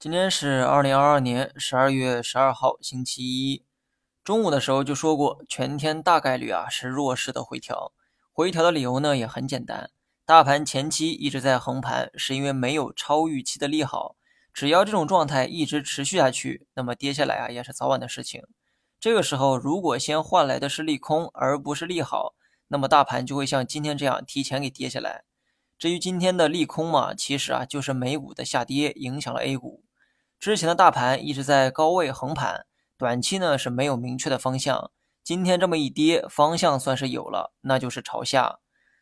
今天是二零二二年十二月十二号，星期一。中午的时候就说过，全天大概率啊是弱势的回调。回调的理由呢也很简单，大盘前期一直在横盘，是因为没有超预期的利好。只要这种状态一直持续下去，那么跌下来啊也是早晚的事情。这个时候如果先换来的是利空而不是利好，那么大盘就会像今天这样提前给跌下来。至于今天的利空嘛，其实啊就是美股的下跌影响了 A 股。之前的大盘一直在高位横盘，短期呢是没有明确的方向。今天这么一跌，方向算是有了，那就是朝下。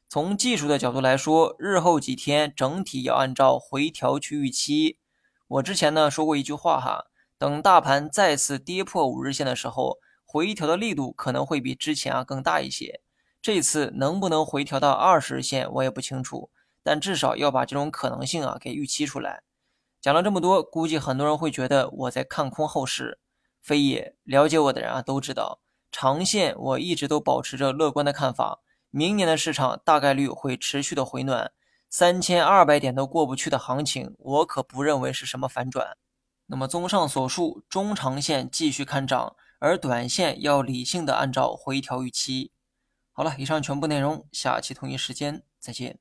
从技术的角度来说，日后几天整体要按照回调去预期。我之前呢说过一句话哈，等大盘再次跌破五日线的时候，回调的力度可能会比之前啊更大一些。这次能不能回调到二十日线，我也不清楚。但至少要把这种可能性啊给预期出来。讲了这么多，估计很多人会觉得我在看空后市。非也，了解我的人啊都知道，长线我一直都保持着乐观的看法。明年的市场大概率会持续的回暖，三千二百点都过不去的行情，我可不认为是什么反转。那么综上所述，中长线继续看涨，而短线要理性的按照回调预期。好了，以上全部内容，下期同一时间再见。